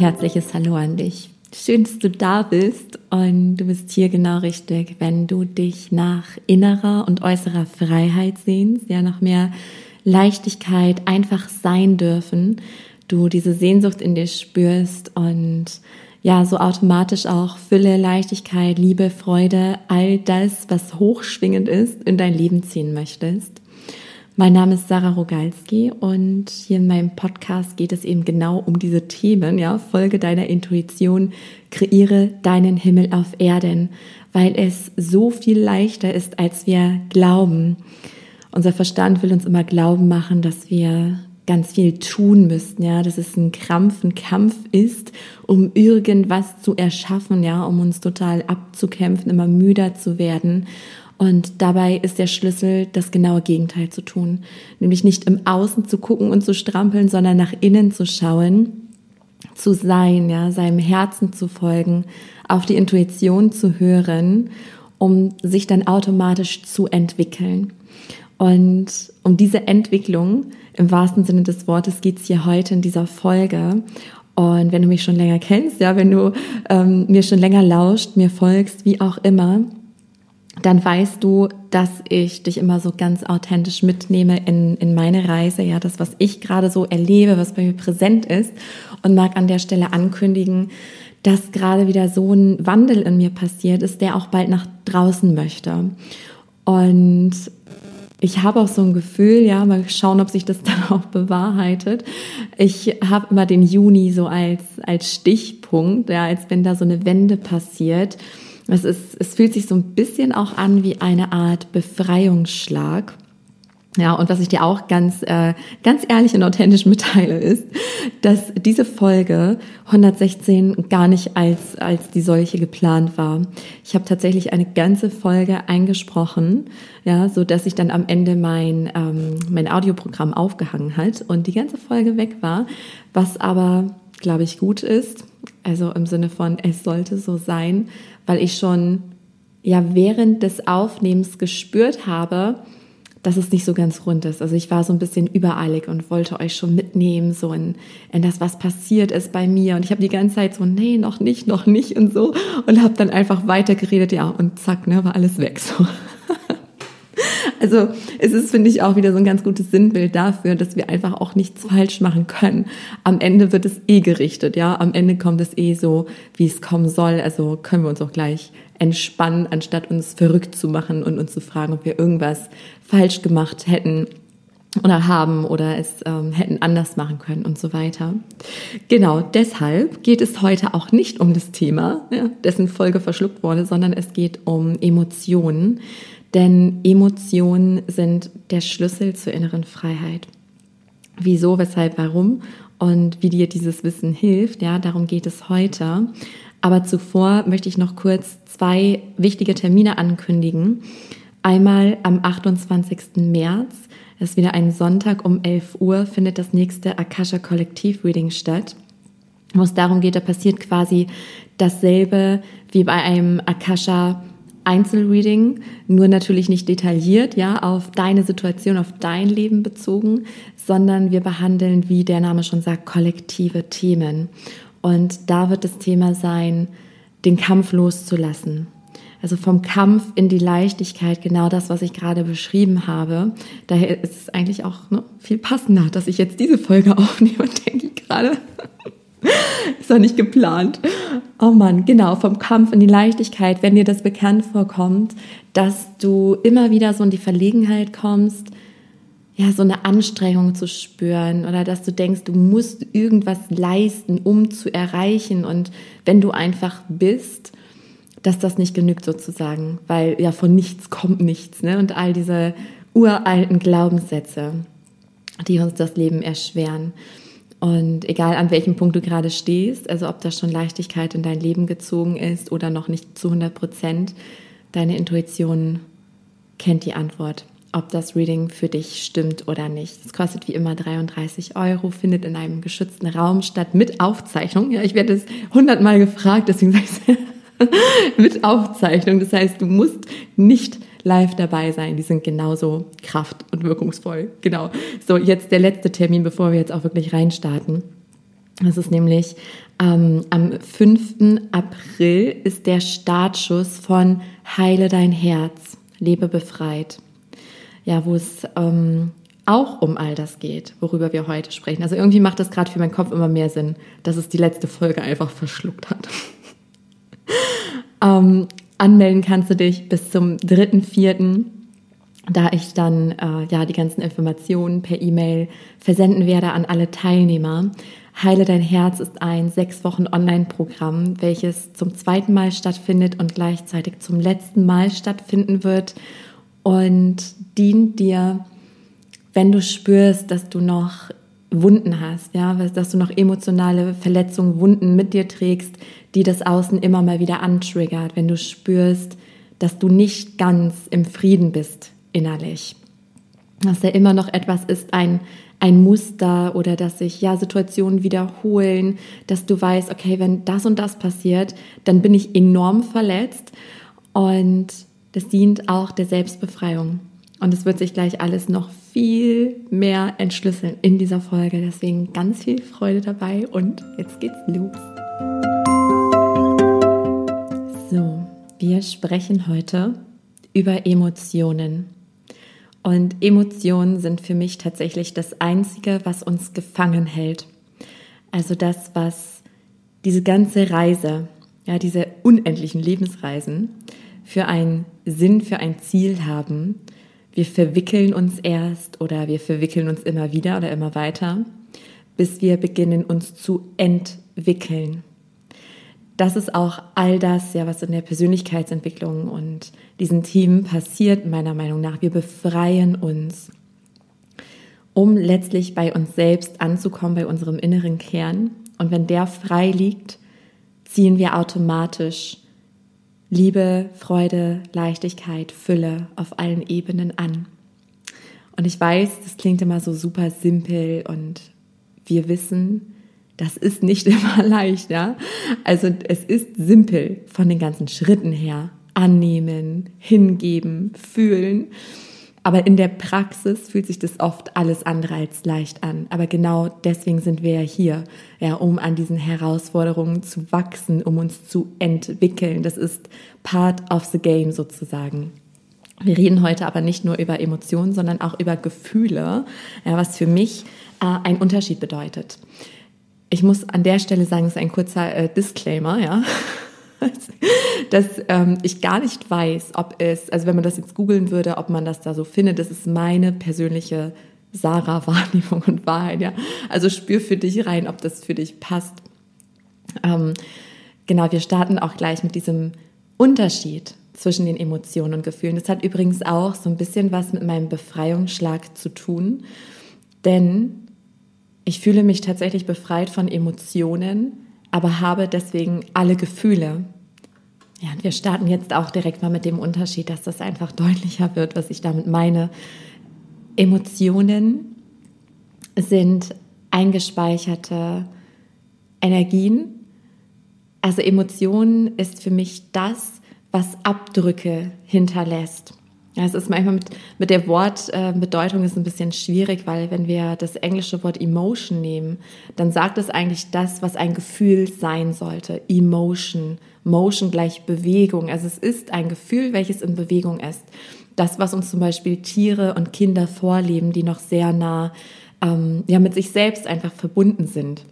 herzliches Hallo an dich. Schön, dass du da bist und du bist hier genau richtig, wenn du dich nach innerer und äußerer Freiheit sehnst, ja, nach mehr Leichtigkeit, einfach sein dürfen, du diese Sehnsucht in dir spürst und ja, so automatisch auch Fülle, Leichtigkeit, Liebe, Freude, all das, was hochschwingend ist, in dein Leben ziehen möchtest. Mein Name ist Sarah Rogalski und hier in meinem Podcast geht es eben genau um diese Themen, ja, Folge deiner Intuition, kreiere deinen Himmel auf Erden, weil es so viel leichter ist, als wir glauben. Unser Verstand will uns immer glauben machen, dass wir ganz viel tun müssten, ja, dass es ein Krampf, ein Kampf ist, um irgendwas zu erschaffen, ja, um uns total abzukämpfen, immer müder zu werden. Und dabei ist der Schlüssel, das genaue Gegenteil zu tun. Nämlich nicht im Außen zu gucken und zu strampeln, sondern nach innen zu schauen, zu sein, ja, seinem Herzen zu folgen, auf die Intuition zu hören, um sich dann automatisch zu entwickeln. Und um diese Entwicklung, im wahrsten Sinne des Wortes, geht's hier heute in dieser Folge. Und wenn du mich schon länger kennst, ja, wenn du ähm, mir schon länger lauscht, mir folgst, wie auch immer, dann weißt du, dass ich dich immer so ganz authentisch mitnehme in, in meine Reise, ja, das, was ich gerade so erlebe, was bei mir präsent ist und mag an der Stelle ankündigen, dass gerade wieder so ein Wandel in mir passiert ist, der auch bald nach draußen möchte. Und ich habe auch so ein Gefühl, ja, mal schauen, ob sich das dann auch bewahrheitet. Ich habe immer den Juni so als, als Stichpunkt, ja, als wenn da so eine Wende passiert. Es, ist, es fühlt sich so ein bisschen auch an wie eine Art Befreiungsschlag. Ja, und was ich dir auch ganz, äh, ganz ehrlich und authentisch mitteile, ist, dass diese Folge 116 gar nicht als, als die solche geplant war. Ich habe tatsächlich eine ganze Folge eingesprochen, ja, so dass sich dann am Ende mein, ähm, mein Audioprogramm aufgehangen hat und die ganze Folge weg war, was aber, glaube ich, gut ist. Also im Sinne von, es sollte so sein, weil ich schon ja während des Aufnehmens gespürt habe, dass es nicht so ganz rund ist. Also ich war so ein bisschen übereilig und wollte euch schon mitnehmen, so in, in das, was passiert ist bei mir. Und ich habe die ganze Zeit so, nee, noch nicht, noch nicht und so. Und habe dann einfach weitergeredet, ja, und zack, ne, war alles weg. So. Also es ist, finde ich, auch wieder so ein ganz gutes Sinnbild dafür, dass wir einfach auch nichts falsch machen können. Am Ende wird es eh gerichtet, ja. Am Ende kommt es eh so, wie es kommen soll. Also können wir uns auch gleich entspannen, anstatt uns verrückt zu machen und uns zu fragen, ob wir irgendwas falsch gemacht hätten oder haben oder es ähm, hätten anders machen können und so weiter. Genau, deshalb geht es heute auch nicht um das Thema, ja, dessen Folge verschluckt wurde, sondern es geht um Emotionen. Denn Emotionen sind der Schlüssel zur inneren Freiheit. Wieso, weshalb, warum und wie dir dieses Wissen hilft, ja, darum geht es heute. Aber zuvor möchte ich noch kurz zwei wichtige Termine ankündigen. Einmal am 28. März, das ist wieder ein Sonntag um 11 Uhr, findet das nächste Akasha Kollektiv Reading statt, wo es darum geht, da passiert quasi dasselbe wie bei einem Akasha Einzelreading, nur natürlich nicht detailliert, ja, auf deine Situation, auf dein Leben bezogen, sondern wir behandeln, wie der Name schon sagt, kollektive Themen. Und da wird das Thema sein, den Kampf loszulassen. Also vom Kampf in die Leichtigkeit, genau das, was ich gerade beschrieben habe. Daher ist es eigentlich auch ne, viel passender, dass ich jetzt diese Folge aufnehme, denke ich gerade. Ist doch nicht geplant. Oh Mann, genau, vom Kampf in die Leichtigkeit, wenn dir das bekannt vorkommt, dass du immer wieder so in die Verlegenheit kommst, ja, so eine Anstrengung zu spüren oder dass du denkst, du musst irgendwas leisten, um zu erreichen und wenn du einfach bist, dass das nicht genügt sozusagen, weil ja von nichts kommt nichts, ne? Und all diese uralten Glaubenssätze, die uns das Leben erschweren. Und egal an welchem Punkt du gerade stehst, also ob da schon Leichtigkeit in dein Leben gezogen ist oder noch nicht zu 100 Prozent, deine Intuition kennt die Antwort, ob das Reading für dich stimmt oder nicht. Es kostet wie immer 33 Euro, findet in einem geschützten Raum statt mit Aufzeichnung. Ja, ich werde es hundertmal gefragt, deswegen sage ich es mit Aufzeichnung. Das heißt, du musst nicht live dabei sein. Die sind genauso kraft- und wirkungsvoll. Genau. So, jetzt der letzte Termin, bevor wir jetzt auch wirklich reinstarten. Das ist nämlich ähm, am 5. April ist der Startschuss von Heile dein Herz, lebe befreit. Ja, wo es ähm, auch um all das geht, worüber wir heute sprechen. Also irgendwie macht das gerade für meinen Kopf immer mehr Sinn, dass es die letzte Folge einfach verschluckt hat. ähm, anmelden kannst du dich bis zum 3.4., da ich dann äh, ja die ganzen Informationen per E-Mail versenden werde an alle Teilnehmer. Heile dein Herz ist ein sechs Wochen Online-Programm, welches zum zweiten Mal stattfindet und gleichzeitig zum letzten Mal stattfinden wird und dient dir wenn du spürst, dass du noch Wunden hast, ja, dass du noch emotionale Verletzungen, Wunden mit dir trägst, die das Außen immer mal wieder antriggert, wenn du spürst, dass du nicht ganz im Frieden bist innerlich, dass da immer noch etwas ist, ein, ein Muster oder dass sich ja Situationen wiederholen, dass du weißt, okay, wenn das und das passiert, dann bin ich enorm verletzt und das dient auch der Selbstbefreiung. Und es wird sich gleich alles noch viel mehr entschlüsseln in dieser Folge. Deswegen ganz viel Freude dabei und jetzt geht's los. So, wir sprechen heute über Emotionen. Und Emotionen sind für mich tatsächlich das Einzige, was uns gefangen hält. Also das, was diese ganze Reise, ja, diese unendlichen Lebensreisen für einen Sinn, für ein Ziel haben wir verwickeln uns erst oder wir verwickeln uns immer wieder oder immer weiter, bis wir beginnen uns zu entwickeln. Das ist auch all das, ja, was in der Persönlichkeitsentwicklung und diesen Themen passiert, meiner Meinung nach. Wir befreien uns, um letztlich bei uns selbst anzukommen, bei unserem inneren Kern. Und wenn der frei liegt, ziehen wir automatisch Liebe, Freude, Leichtigkeit, Fülle auf allen Ebenen an. Und ich weiß, das klingt immer so super simpel und wir wissen, das ist nicht immer leicht, ja. Also es ist simpel von den ganzen Schritten her. Annehmen, hingeben, fühlen. Aber in der Praxis fühlt sich das oft alles andere als leicht an. Aber genau deswegen sind wir ja hier, ja, um an diesen Herausforderungen zu wachsen, um uns zu entwickeln. Das ist part of the game sozusagen. Wir reden heute aber nicht nur über Emotionen, sondern auch über Gefühle, ja, was für mich äh, einen Unterschied bedeutet. Ich muss an der Stelle sagen, es ist ein kurzer äh, Disclaimer, ja. dass ähm, ich gar nicht weiß, ob es, also wenn man das jetzt googeln würde, ob man das da so findet, das ist meine persönliche Sarah-Wahrnehmung und Wahrheit, ja. Also spür für dich rein, ob das für dich passt. Ähm, genau, wir starten auch gleich mit diesem Unterschied zwischen den Emotionen und Gefühlen. Das hat übrigens auch so ein bisschen was mit meinem Befreiungsschlag zu tun, denn ich fühle mich tatsächlich befreit von Emotionen, aber habe deswegen alle Gefühle. Ja, und wir starten jetzt auch direkt mal mit dem Unterschied, dass das einfach deutlicher wird, was ich damit meine. Emotionen sind eingespeicherte Energien. Also Emotionen ist für mich das, was Abdrücke hinterlässt. Ja, es ist manchmal mit, mit der Wortbedeutung äh, ist ein bisschen schwierig, weil wenn wir das englische Wort Emotion nehmen, dann sagt es eigentlich das, was ein Gefühl sein sollte. Emotion. Motion gleich Bewegung. Also es ist ein Gefühl, welches in Bewegung ist. Das, was uns zum Beispiel Tiere und Kinder vorleben, die noch sehr nah ähm, ja, mit sich selbst einfach verbunden sind.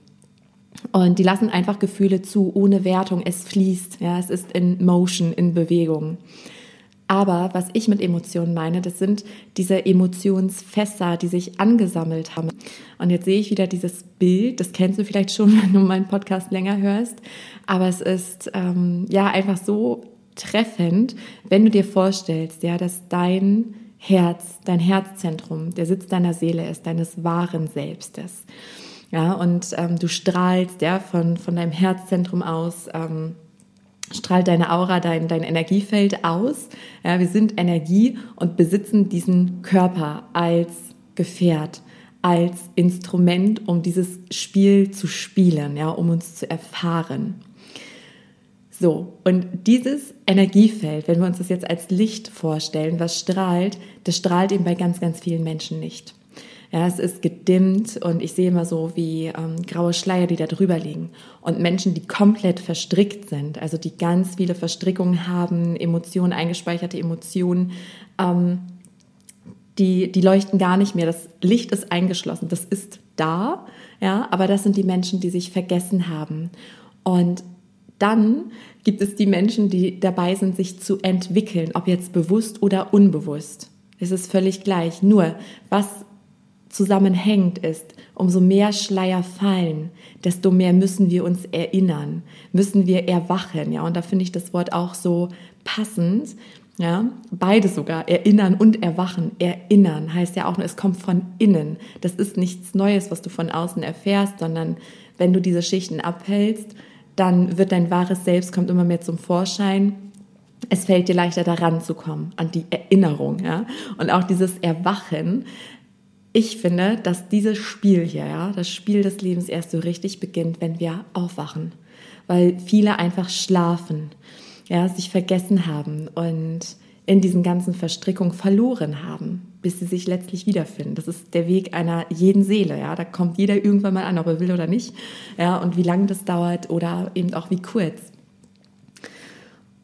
Und die lassen einfach Gefühle zu, ohne Wertung. Es fließt, ja, es ist in Motion, in Bewegung. Aber was ich mit Emotionen meine, das sind diese Emotionsfässer, die sich angesammelt haben. Und jetzt sehe ich wieder dieses Bild, das kennst du vielleicht schon, wenn du meinen Podcast länger hörst. Aber es ist ähm, ja einfach so treffend, wenn du dir vorstellst, ja, dass dein Herz, dein Herzzentrum, der Sitz deiner Seele ist, deines wahren Selbstes. Ja, und ähm, du strahlst ja von, von deinem Herzzentrum aus. Ähm, strahlt deine Aura, dein, dein Energiefeld aus. Ja, wir sind Energie und besitzen diesen Körper als Gefährt, als Instrument, um dieses Spiel zu spielen, ja, um uns zu erfahren. So, und dieses Energiefeld, wenn wir uns das jetzt als Licht vorstellen, was strahlt, das strahlt eben bei ganz, ganz vielen Menschen nicht. Ja, es ist gedimmt und ich sehe immer so wie ähm, graue Schleier, die da drüber liegen. Und Menschen, die komplett verstrickt sind, also die ganz viele Verstrickungen haben, Emotionen, eingespeicherte Emotionen, ähm, die, die leuchten gar nicht mehr. Das Licht ist eingeschlossen, das ist da, ja, aber das sind die Menschen, die sich vergessen haben. Und dann gibt es die Menschen, die dabei sind, sich zu entwickeln, ob jetzt bewusst oder unbewusst. Es ist völlig gleich. Nur, was zusammenhängt ist, umso mehr Schleier fallen, desto mehr müssen wir uns erinnern, müssen wir erwachen, ja. Und da finde ich das Wort auch so passend, ja. Beides sogar, erinnern und erwachen. Erinnern heißt ja auch nur, es kommt von innen. Das ist nichts Neues, was du von außen erfährst, sondern wenn du diese Schichten abhältst, dann wird dein wahres Selbst kommt immer mehr zum Vorschein. Es fällt dir leichter daran zu kommen, an die Erinnerung, ja. Und auch dieses Erwachen. Ich finde, dass dieses Spiel hier, ja, das Spiel des Lebens erst so richtig beginnt, wenn wir aufwachen. Weil viele einfach schlafen, ja, sich vergessen haben und in diesen ganzen Verstrickungen verloren haben, bis sie sich letztlich wiederfinden. Das ist der Weg einer jeden Seele. Ja, da kommt jeder irgendwann mal an, ob er will oder nicht. Ja, und wie lange das dauert oder eben auch wie kurz.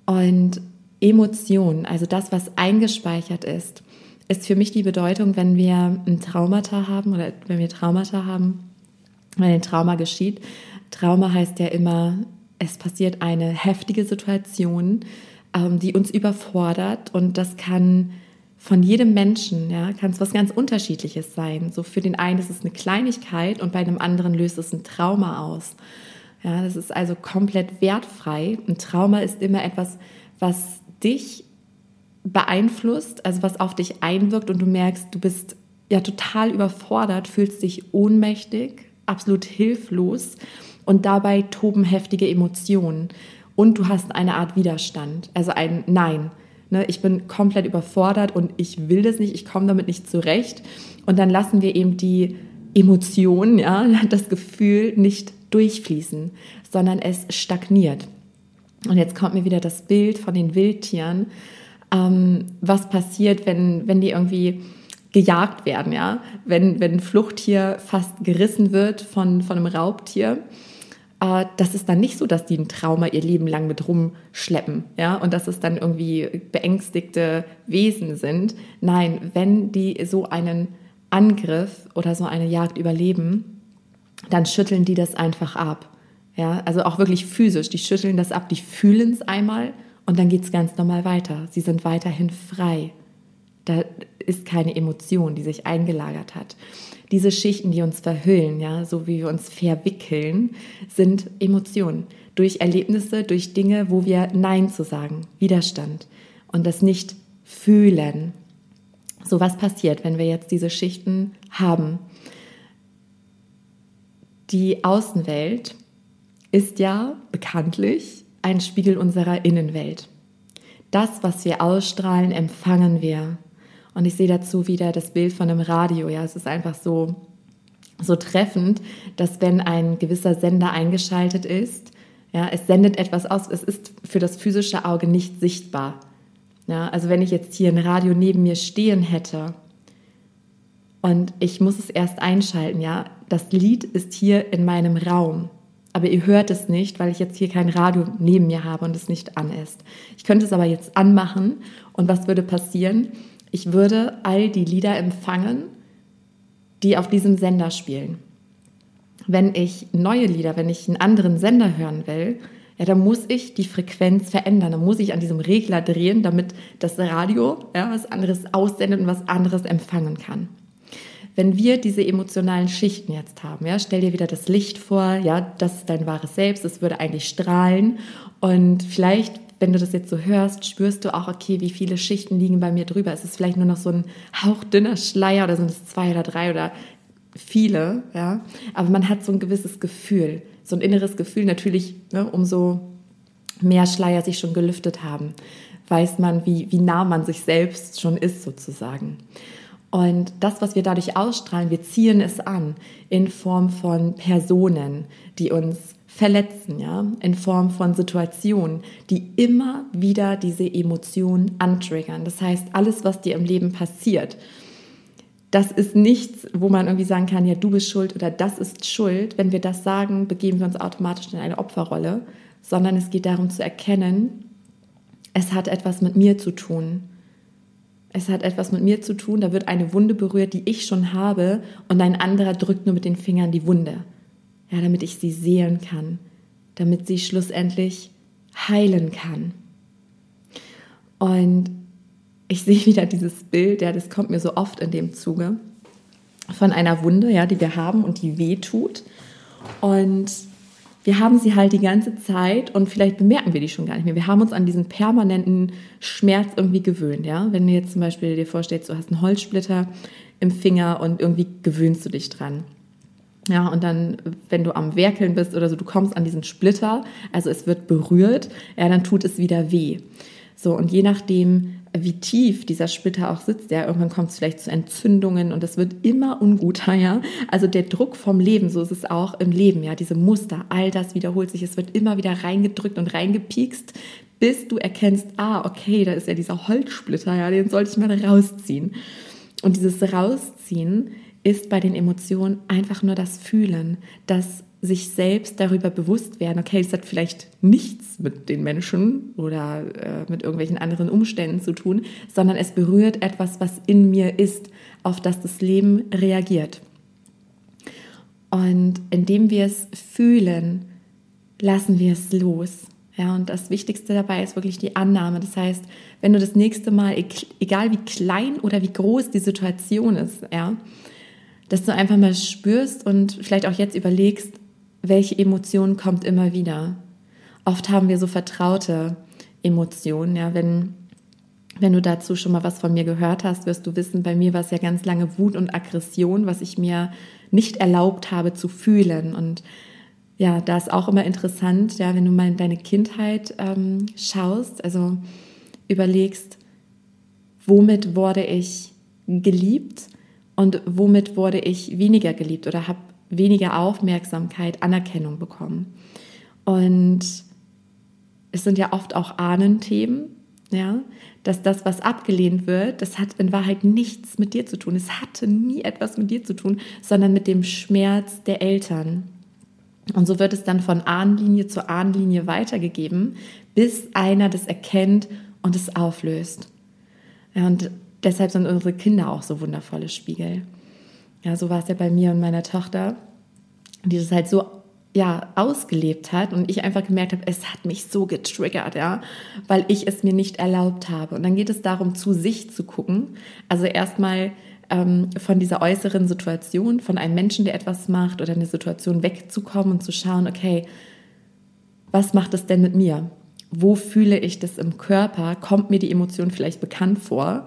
Und Emotionen, also das, was eingespeichert ist, ist für mich die Bedeutung, wenn wir ein Traumata haben oder wenn wir Traumata haben, wenn ein Trauma geschieht. Trauma heißt ja immer, es passiert eine heftige Situation, ähm, die uns überfordert und das kann von jedem Menschen, ja, kann es was ganz Unterschiedliches sein. So für den einen ist es eine Kleinigkeit und bei einem anderen löst es ein Trauma aus. Ja, das ist also komplett wertfrei. Ein Trauma ist immer etwas, was dich beeinflusst, also was auf dich einwirkt und du merkst, du bist ja total überfordert, fühlst dich ohnmächtig, absolut hilflos und dabei toben heftige Emotionen und du hast eine Art Widerstand, also ein Nein. Ne, ich bin komplett überfordert und ich will das nicht, ich komme damit nicht zurecht. Und dann lassen wir eben die Emotionen, ja, das Gefühl nicht durchfließen, sondern es stagniert. Und jetzt kommt mir wieder das Bild von den Wildtieren. Ähm, was passiert, wenn, wenn die irgendwie gejagt werden, ja? Wenn, wenn ein Fluchttier fast gerissen wird von, von einem Raubtier äh, das ist dann nicht so, dass die ein Trauma ihr Leben lang mit rumschleppen, ja, und dass es dann irgendwie beängstigte Wesen sind. Nein, wenn die so einen Angriff oder so eine Jagd überleben, dann schütteln die das einfach ab. Ja, also auch wirklich physisch. Die schütteln das ab, die fühlen es einmal und dann geht es ganz normal weiter. Sie sind weiterhin frei. Da ist keine Emotion, die sich eingelagert hat diese Schichten, die uns verhüllen, ja, so wie wir uns verwickeln, sind Emotionen. Durch Erlebnisse, durch Dinge, wo wir Nein zu sagen, Widerstand und das nicht fühlen. So was passiert, wenn wir jetzt diese Schichten haben? Die Außenwelt ist ja bekanntlich ein Spiegel unserer Innenwelt. Das, was wir ausstrahlen, empfangen wir. Und ich sehe dazu wieder das Bild von einem Radio. Ja, es ist einfach so, so treffend, dass wenn ein gewisser Sender eingeschaltet ist, ja, es sendet etwas aus. Es ist für das physische Auge nicht sichtbar. Ja, also wenn ich jetzt hier ein Radio neben mir stehen hätte und ich muss es erst einschalten, ja, das Lied ist hier in meinem Raum. Aber ihr hört es nicht, weil ich jetzt hier kein Radio neben mir habe und es nicht an ist. Ich könnte es aber jetzt anmachen und was würde passieren? Ich würde all die Lieder empfangen, die auf diesem Sender spielen. Wenn ich neue Lieder, wenn ich einen anderen Sender hören will, ja, dann muss ich die Frequenz verändern. Dann muss ich an diesem Regler drehen, damit das Radio ja, was anderes aussendet und was anderes empfangen kann. Wenn wir diese emotionalen Schichten jetzt haben, ja, stell dir wieder das Licht vor, ja, das ist dein wahres Selbst, es würde eigentlich strahlen und vielleicht wenn du das jetzt so hörst, spürst du auch, okay, wie viele Schichten liegen bei mir drüber. Es ist vielleicht nur noch so ein hauchdünner Schleier oder sind es zwei oder drei oder viele, ja. Aber man hat so ein gewisses Gefühl, so ein inneres Gefühl. Natürlich, ne, umso mehr Schleier sich schon gelüftet haben, weiß man, wie, wie nah man sich selbst schon ist, sozusagen. Und das, was wir dadurch ausstrahlen, wir ziehen es an in Form von Personen, die uns verletzen, ja, in Form von Situationen, die immer wieder diese Emotionen antriggern. Das heißt, alles, was dir im Leben passiert, das ist nichts, wo man irgendwie sagen kann, ja, du bist schuld oder das ist schuld. Wenn wir das sagen, begeben wir uns automatisch in eine Opferrolle, sondern es geht darum zu erkennen, es hat etwas mit mir zu tun. Es hat etwas mit mir zu tun, da wird eine Wunde berührt, die ich schon habe, und ein anderer drückt nur mit den Fingern die Wunde. Ja, damit ich sie sehen kann, damit sie schlussendlich heilen kann. Und ich sehe wieder dieses Bild, ja, das kommt mir so oft in dem Zuge, von einer Wunde, ja, die wir haben und die weh tut. Und wir haben sie halt die ganze Zeit und vielleicht bemerken wir die schon gar nicht mehr. Wir haben uns an diesen permanenten Schmerz irgendwie gewöhnt, ja. Wenn du jetzt zum Beispiel dir vorstellst, du hast einen Holzsplitter im Finger und irgendwie gewöhnst du dich dran. Ja, und dann, wenn du am Werkeln bist oder so, du kommst an diesen Splitter, also es wird berührt, ja, dann tut es wieder weh. So, und je nachdem, wie tief dieser Splitter auch sitzt, ja, irgendwann kommt es vielleicht zu Entzündungen und es wird immer unguter, ja. Also der Druck vom Leben, so ist es auch im Leben, ja, diese Muster, all das wiederholt sich, es wird immer wieder reingedrückt und reingepiekst, bis du erkennst, ah, okay, da ist ja dieser Holzsplitter, ja, den sollte ich mal rausziehen. Und dieses Rausziehen ist bei den Emotionen einfach nur das Fühlen, das sich selbst darüber bewusst werden, okay, es hat vielleicht nichts mit den Menschen oder äh, mit irgendwelchen anderen Umständen zu tun, sondern es berührt etwas, was in mir ist, auf das das Leben reagiert. Und indem wir es fühlen, lassen wir es los. Ja, und das Wichtigste dabei ist wirklich die Annahme. Das heißt, wenn du das nächste Mal, egal wie klein oder wie groß die Situation ist, ja, dass du einfach mal spürst und vielleicht auch jetzt überlegst, welche Emotion kommt immer wieder. Oft haben wir so vertraute Emotionen, ja, wenn wenn du dazu schon mal was von mir gehört hast, wirst du wissen, bei mir war es ja ganz lange Wut und Aggression, was ich mir nicht erlaubt habe zu fühlen. Und ja, da ist auch immer interessant, ja, wenn du mal in deine Kindheit ähm, schaust, also überlegst, womit wurde ich geliebt und womit wurde ich weniger geliebt oder habe weniger Aufmerksamkeit, Anerkennung bekommen. Und es sind ja oft auch Ahnenthemen, ja, dass das, was abgelehnt wird, das hat in Wahrheit nichts mit dir zu tun. Es hatte nie etwas mit dir zu tun, sondern mit dem Schmerz der Eltern. Und so wird es dann von Ahnenlinie zu Ahnenlinie weitergegeben, bis einer das erkennt und es auflöst. Und deshalb sind unsere Kinder auch so wundervolle Spiegel. Ja, so war es ja bei mir und meiner Tochter, die das halt so ja, ausgelebt hat und ich einfach gemerkt habe, es hat mich so getriggert, ja, weil ich es mir nicht erlaubt habe. Und dann geht es darum, zu sich zu gucken. Also erstmal ähm, von dieser äußeren Situation, von einem Menschen, der etwas macht oder eine Situation wegzukommen und zu schauen, okay, was macht es denn mit mir? Wo fühle ich das im Körper? Kommt mir die Emotion vielleicht bekannt vor?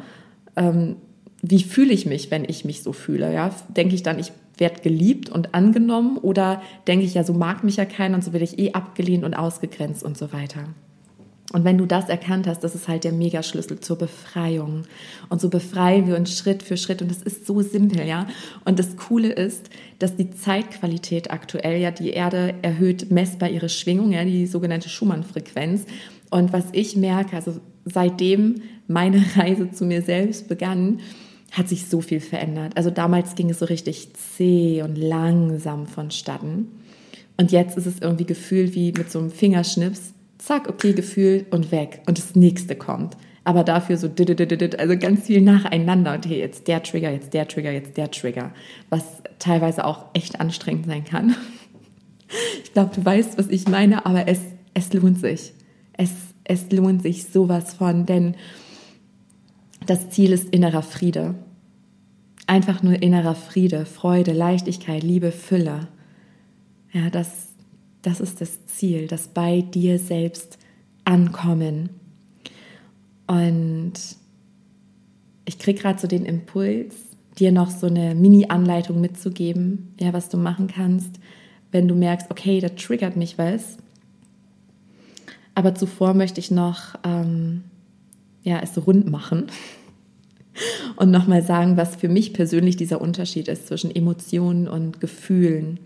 Ähm, wie fühle ich mich, wenn ich mich so fühle? Ja? Denke ich dann, ich werde geliebt und angenommen oder denke ich, ja, so mag mich ja keiner und so werde ich eh abgelehnt und ausgegrenzt und so weiter. Und wenn du das erkannt hast, das ist halt der Megaschlüssel zur Befreiung. Und so befreien wir uns Schritt für Schritt. Und das ist so simpel, ja. Und das Coole ist, dass die Zeitqualität aktuell, ja, die Erde erhöht messbar ihre Schwingung, ja, die sogenannte Schumann-Frequenz. Und was ich merke, also seitdem meine Reise zu mir selbst begann, hat sich so viel verändert. Also damals ging es so richtig zäh und langsam vonstatten. Und jetzt ist es irgendwie gefühlt wie mit so einem Fingerschnips. Zack, okay, Gefühl und weg. Und das nächste kommt. Aber dafür so, also ganz viel nacheinander. Und hey, jetzt der Trigger, jetzt der Trigger, jetzt der Trigger. Was teilweise auch echt anstrengend sein kann. Ich glaube, du weißt, was ich meine, aber es, es lohnt sich. Es, es lohnt sich sowas von, denn das Ziel ist innerer Friede. Einfach nur innerer Friede, Freude, Leichtigkeit, Liebe, Fülle. Ja, das, das ist das Ziel, das bei dir selbst ankommen. Und ich kriege gerade so den Impuls, dir noch so eine Mini-Anleitung mitzugeben, ja, was du machen kannst, wenn du merkst, okay, da triggert mich was. Aber zuvor möchte ich noch ähm, ja, es rund machen und nochmal sagen, was für mich persönlich dieser Unterschied ist zwischen Emotionen und Gefühlen.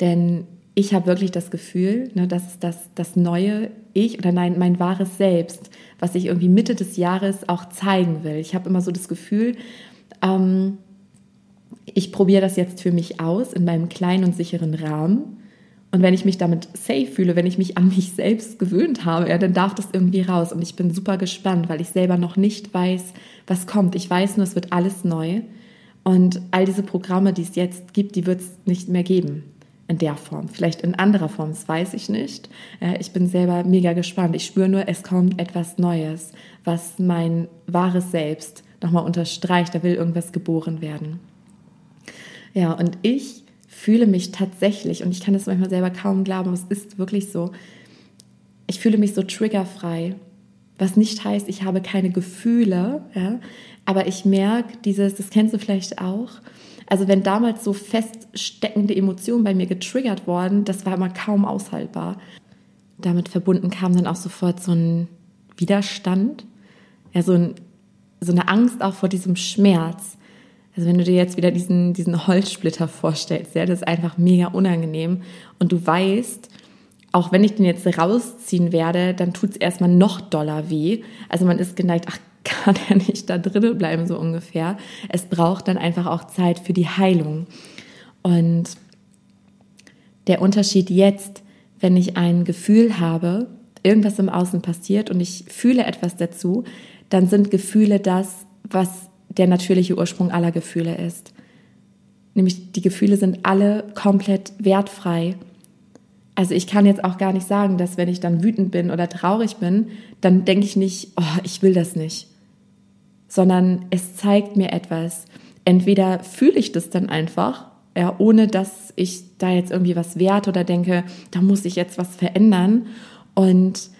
Denn ich habe wirklich das Gefühl, ne, dass das, das neue Ich oder nein, mein wahres Selbst, was ich irgendwie Mitte des Jahres auch zeigen will. Ich habe immer so das Gefühl, ähm, ich probiere das jetzt für mich aus in meinem kleinen und sicheren Rahmen. Und wenn ich mich damit safe fühle, wenn ich mich an mich selbst gewöhnt habe, ja, dann darf das irgendwie raus. Und ich bin super gespannt, weil ich selber noch nicht weiß, was kommt. Ich weiß nur, es wird alles neu. Und all diese Programme, die es jetzt gibt, die wird es nicht mehr geben in der Form. Vielleicht in anderer Form, das weiß ich nicht. Ich bin selber mega gespannt. Ich spüre nur, es kommt etwas Neues, was mein wahres Selbst nochmal unterstreicht. Da will irgendwas geboren werden. Ja, und ich fühle mich tatsächlich, und ich kann das manchmal selber kaum glauben, es ist wirklich so, ich fühle mich so triggerfrei. Was nicht heißt, ich habe keine Gefühle, ja, aber ich merke dieses, das kennst du vielleicht auch, also wenn damals so feststeckende Emotionen bei mir getriggert worden, das war immer kaum aushaltbar. Damit verbunden kam dann auch sofort so ein Widerstand, ja, so, ein, so eine Angst auch vor diesem Schmerz. Also wenn du dir jetzt wieder diesen, diesen Holzsplitter vorstellst, ja, das ist einfach mega unangenehm und du weißt, auch wenn ich den jetzt rausziehen werde, dann tut es erstmal noch doller weh. Also man ist geneigt, ach, kann er nicht da drinnen bleiben, so ungefähr. Es braucht dann einfach auch Zeit für die Heilung. Und der Unterschied jetzt, wenn ich ein Gefühl habe, irgendwas im Außen passiert und ich fühle etwas dazu, dann sind Gefühle das, was der natürliche Ursprung aller Gefühle ist. Nämlich die Gefühle sind alle komplett wertfrei. Also ich kann jetzt auch gar nicht sagen, dass wenn ich dann wütend bin oder traurig bin, dann denke ich nicht, oh, ich will das nicht, sondern es zeigt mir etwas. Entweder fühle ich das dann einfach, ja, ohne dass ich da jetzt irgendwie was werte oder denke, da muss ich jetzt was verändern. Und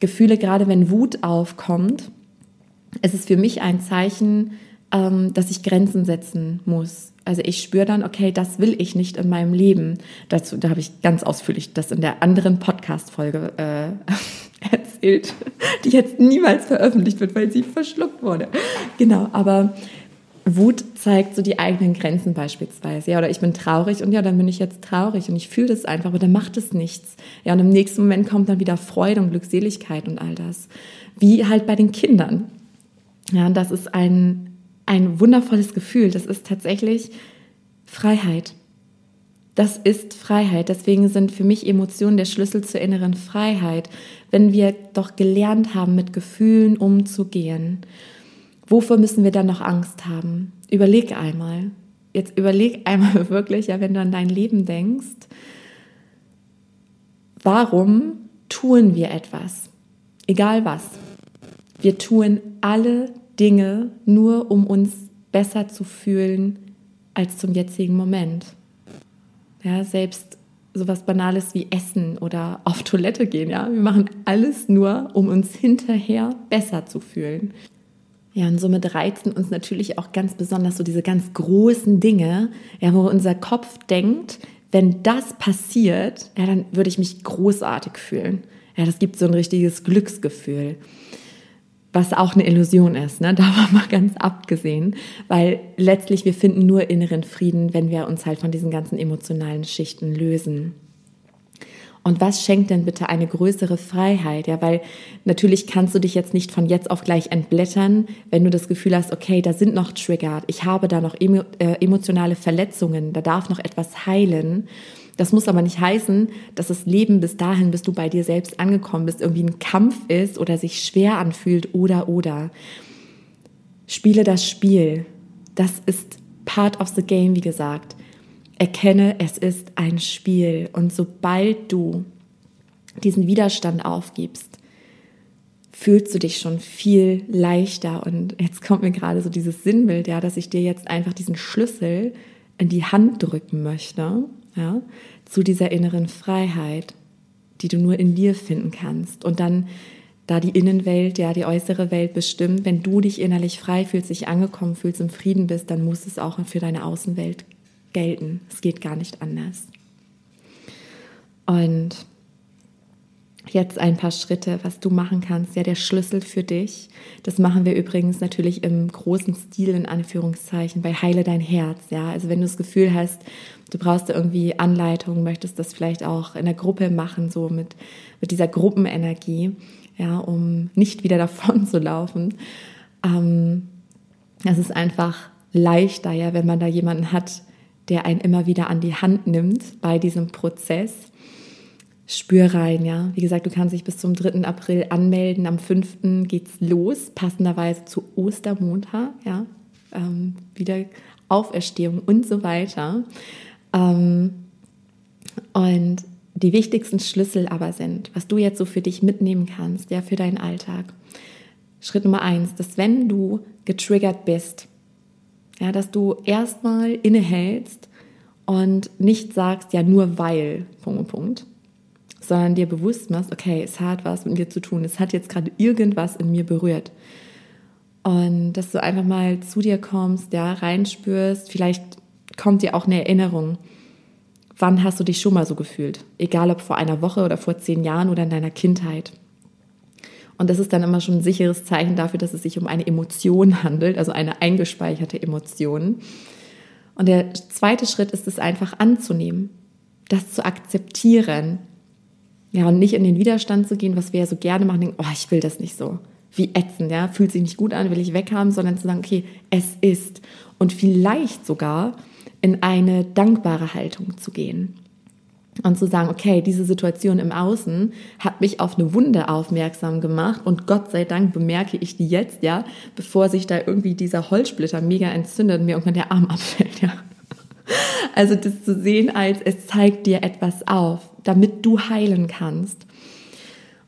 Gefühle, gerade wenn Wut aufkommt, es ist für mich ein Zeichen, ähm, dass ich Grenzen setzen muss. Also ich spüre dann, okay, das will ich nicht in meinem Leben. Dazu, da habe ich ganz ausführlich das in der anderen Podcast-Folge äh, erzählt, die jetzt niemals veröffentlicht wird, weil sie verschluckt wurde. Genau, aber Wut zeigt so die eigenen Grenzen beispielsweise. Ja, oder ich bin traurig und ja, dann bin ich jetzt traurig und ich fühle das einfach, aber dann macht es nichts. Ja, und im nächsten Moment kommt dann wieder Freude und Glückseligkeit und all das. Wie halt bei den Kindern. Ja, das ist ein, ein wundervolles Gefühl. Das ist tatsächlich Freiheit. Das ist Freiheit. Deswegen sind für mich Emotionen der Schlüssel zur inneren Freiheit. Wenn wir doch gelernt haben, mit Gefühlen umzugehen, wovor müssen wir dann noch Angst haben? Überleg einmal. Jetzt überleg einmal wirklich, ja, wenn du an dein Leben denkst, warum tun wir etwas? Egal was. Wir tun alle Dinge nur, um uns besser zu fühlen als zum jetzigen Moment. Ja, selbst sowas Banales wie Essen oder auf Toilette gehen, ja. Wir machen alles nur, um uns hinterher besser zu fühlen. Ja, und somit reizen uns natürlich auch ganz besonders so diese ganz großen Dinge, ja, wo unser Kopf denkt, wenn das passiert, ja, dann würde ich mich großartig fühlen. Ja, das gibt so ein richtiges Glücksgefühl was auch eine Illusion ist, ne? da war mal ganz abgesehen, weil letztlich wir finden nur inneren Frieden, wenn wir uns halt von diesen ganzen emotionalen Schichten lösen. Und was schenkt denn bitte eine größere Freiheit? Ja, weil natürlich kannst du dich jetzt nicht von jetzt auf gleich entblättern, wenn du das Gefühl hast, okay, da sind noch Trigger, ich habe da noch emo, äh, emotionale Verletzungen, da darf noch etwas heilen. Das muss aber nicht heißen, dass das Leben bis dahin, bis du bei dir selbst angekommen bist, irgendwie ein Kampf ist oder sich schwer anfühlt oder oder. Spiele das Spiel. Das ist part of the game, wie gesagt. Erkenne, es ist ein Spiel. Und sobald du diesen Widerstand aufgibst, fühlst du dich schon viel leichter. Und jetzt kommt mir gerade so dieses Sinnbild, ja, dass ich dir jetzt einfach diesen Schlüssel in die Hand drücken möchte ja, zu dieser inneren Freiheit, die du nur in dir finden kannst. Und dann, da die Innenwelt, ja, die äußere Welt bestimmt, wenn du dich innerlich frei fühlst, dich angekommen fühlst, im Frieden bist, dann muss es auch für deine Außenwelt gelten. Es geht gar nicht anders. Und jetzt ein paar Schritte, was du machen kannst. Ja, der Schlüssel für dich. Das machen wir übrigens natürlich im großen Stil in Anführungszeichen bei Heile dein Herz. Ja, also wenn du das Gefühl hast, du brauchst irgendwie Anleitung, möchtest das vielleicht auch in der Gruppe machen, so mit, mit dieser Gruppenenergie, ja, um nicht wieder davon zu laufen. Ähm, das ist einfach leichter, ja, wenn man da jemanden hat, der einen immer wieder an die Hand nimmt bei diesem Prozess. Spür rein, ja. Wie gesagt, du kannst dich bis zum 3. April anmelden. Am 5. geht's los, passenderweise zu Ostermontag, ja. Ähm, wieder Auferstehung und so weiter. Ähm, und die wichtigsten Schlüssel aber sind, was du jetzt so für dich mitnehmen kannst, ja, für deinen Alltag. Schritt Nummer eins, dass wenn du getriggert bist, ja, dass du erstmal innehältst und nicht sagst, ja, nur weil, Punkt, Punkt, sondern dir bewusst machst, okay, es hat was mit dir zu tun, es hat jetzt gerade irgendwas in mir berührt. Und dass du einfach mal zu dir kommst, ja, reinspürst, vielleicht kommt dir auch eine Erinnerung. Wann hast du dich schon mal so gefühlt? Egal ob vor einer Woche oder vor zehn Jahren oder in deiner Kindheit. Und das ist dann immer schon ein sicheres Zeichen dafür, dass es sich um eine Emotion handelt, also eine eingespeicherte Emotion. Und der zweite Schritt ist es einfach anzunehmen, das zu akzeptieren. Ja, und nicht in den Widerstand zu gehen, was wir ja so gerne machen, denken, oh, ich will das nicht so. Wie ätzend, ja, fühlt sich nicht gut an, will ich weghaben, sondern zu sagen, okay, es ist. Und vielleicht sogar in eine dankbare Haltung zu gehen und zu sagen, okay, diese Situation im Außen hat mich auf eine Wunde aufmerksam gemacht und Gott sei Dank bemerke ich die jetzt, ja, bevor sich da irgendwie dieser Holzsplitter mega entzündet und mir irgendwann der Arm abfällt, ja. Also das zu sehen als, es zeigt dir etwas auf, damit du heilen kannst.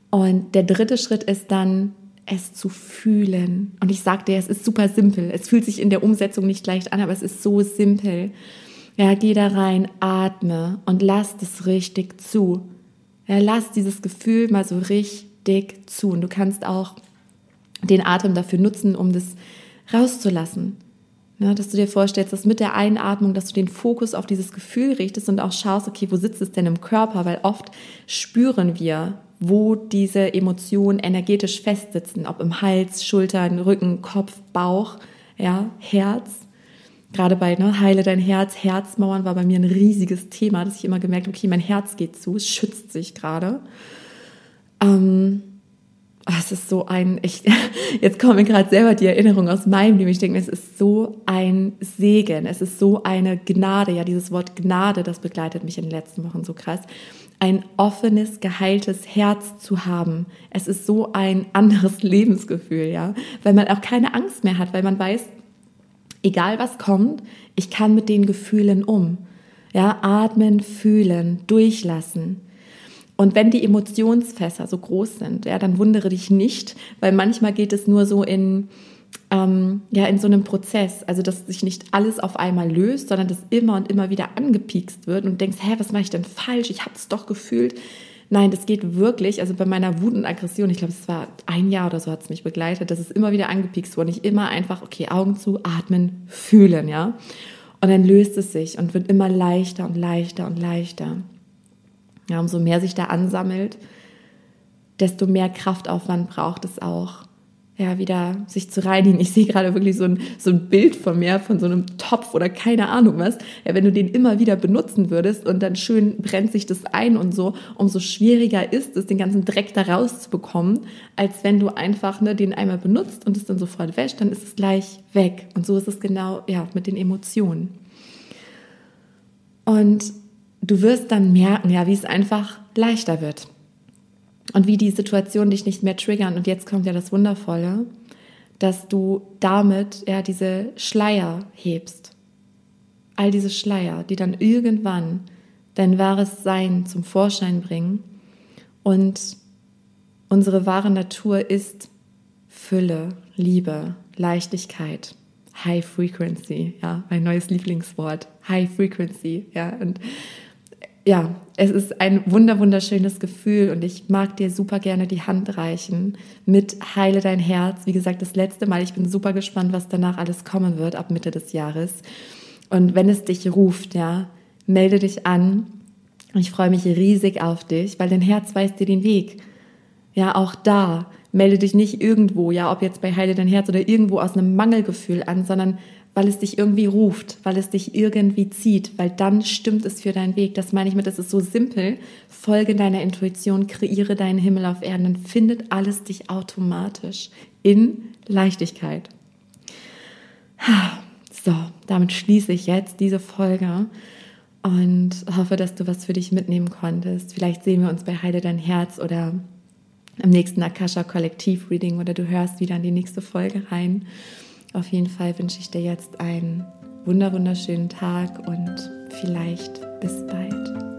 Und der dritte Schritt ist dann, es zu fühlen. Und ich sagte, es ist super simpel. Es fühlt sich in der Umsetzung nicht leicht an, aber es ist so simpel. Ja, geh da rein, atme und lass das richtig zu. Ja, lass dieses Gefühl mal so richtig zu. Und du kannst auch den Atem dafür nutzen, um das rauszulassen. Ja, dass du dir vorstellst, dass mit der Einatmung, dass du den Fokus auf dieses Gefühl richtest und auch schaust, okay, wo sitzt es denn im Körper? Weil oft spüren wir, wo diese Emotionen energetisch festsitzen, ob im Hals, Schultern, Rücken, Kopf, Bauch, ja, Herz gerade bei ne, Heile dein Herz, Herzmauern war bei mir ein riesiges Thema, dass ich immer gemerkt habe, okay, mein Herz geht zu, es schützt sich gerade. Ähm, oh, es ist so ein, ich, jetzt kommen mir gerade selber die Erinnerung aus meinem Leben. Ich denke, es ist so ein Segen, es ist so eine Gnade. Ja, dieses Wort Gnade, das begleitet mich in den letzten Wochen so krass. Ein offenes, geheiltes Herz zu haben. Es ist so ein anderes Lebensgefühl, ja, weil man auch keine Angst mehr hat, weil man weiß, egal was kommt, ich kann mit den Gefühlen um. Ja, atmen, fühlen, durchlassen. Und wenn die Emotionsfässer so groß sind, ja, dann wundere dich nicht, weil manchmal geht es nur so in, ähm, ja, in so einem Prozess, also dass sich nicht alles auf einmal löst, sondern dass immer und immer wieder angepiekst wird und denkst, hä, was mache ich denn falsch? Ich habe es doch gefühlt. Nein, das geht wirklich, also bei meiner Wut und Aggression, ich glaube, es war ein Jahr oder so hat es mich begleitet, das ist immer wieder angepikst worden. Ich immer einfach, okay, Augen zu, atmen, fühlen, ja. Und dann löst es sich und wird immer leichter und leichter und leichter. Ja, umso mehr sich da ansammelt, desto mehr Kraftaufwand braucht es auch, ja, wieder sich zu reinigen. Ich sehe gerade wirklich so ein, so ein Bild von mir, von so einem Topf oder keine Ahnung was. Ja, wenn du den immer wieder benutzen würdest und dann schön brennt sich das ein und so, umso schwieriger ist es, den ganzen Dreck da rauszubekommen, als wenn du einfach ne, den einmal benutzt und es dann sofort wäscht, dann ist es gleich weg. Und so ist es genau, ja, mit den Emotionen. Und du wirst dann merken, ja, wie es einfach leichter wird und wie die Situation dich nicht mehr triggern. Und jetzt kommt ja das Wundervolle, dass du damit ja diese Schleier hebst. All diese Schleier, die dann irgendwann dein wahres Sein zum Vorschein bringen. Und unsere wahre Natur ist Fülle, Liebe, Leichtigkeit, High Frequency, ja, mein neues Lieblingswort, High Frequency, ja, und ja, es ist ein wunder wunderschönes Gefühl und ich mag dir super gerne die Hand reichen mit Heile dein Herz. Wie gesagt, das letzte Mal. Ich bin super gespannt, was danach alles kommen wird ab Mitte des Jahres. Und wenn es dich ruft, ja, melde dich an. Ich freue mich riesig auf dich, weil dein Herz weist dir den Weg. Ja, auch da melde dich nicht irgendwo, ja, ob jetzt bei Heile dein Herz oder irgendwo aus einem Mangelgefühl an, sondern weil es dich irgendwie ruft, weil es dich irgendwie zieht, weil dann stimmt es für deinen Weg. Das meine ich mit, das ist so simpel. Folge deiner Intuition, kreiere deinen Himmel auf Erden, dann findet alles dich automatisch in Leichtigkeit. So, damit schließe ich jetzt diese Folge und hoffe, dass du was für dich mitnehmen konntest. Vielleicht sehen wir uns bei Heide dein Herz oder im nächsten Akasha Kollektiv Reading oder du hörst wieder in die nächste Folge rein. Auf jeden Fall wünsche ich dir jetzt einen wunderschönen Tag und vielleicht bis bald.